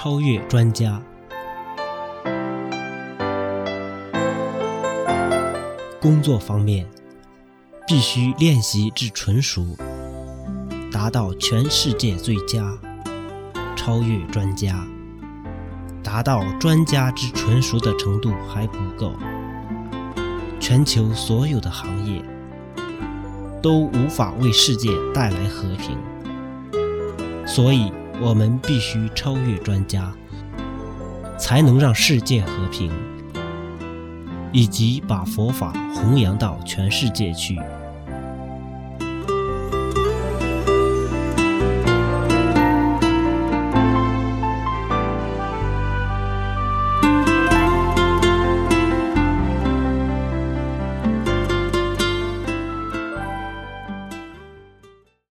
超越专家。工作方面，必须练习至纯熟，达到全世界最佳，超越专家。达到专家之纯熟的程度还不够，全球所有的行业都无法为世界带来和平，所以我们必须超越专家，才能让世界和平，以及把佛法弘扬到全世界去。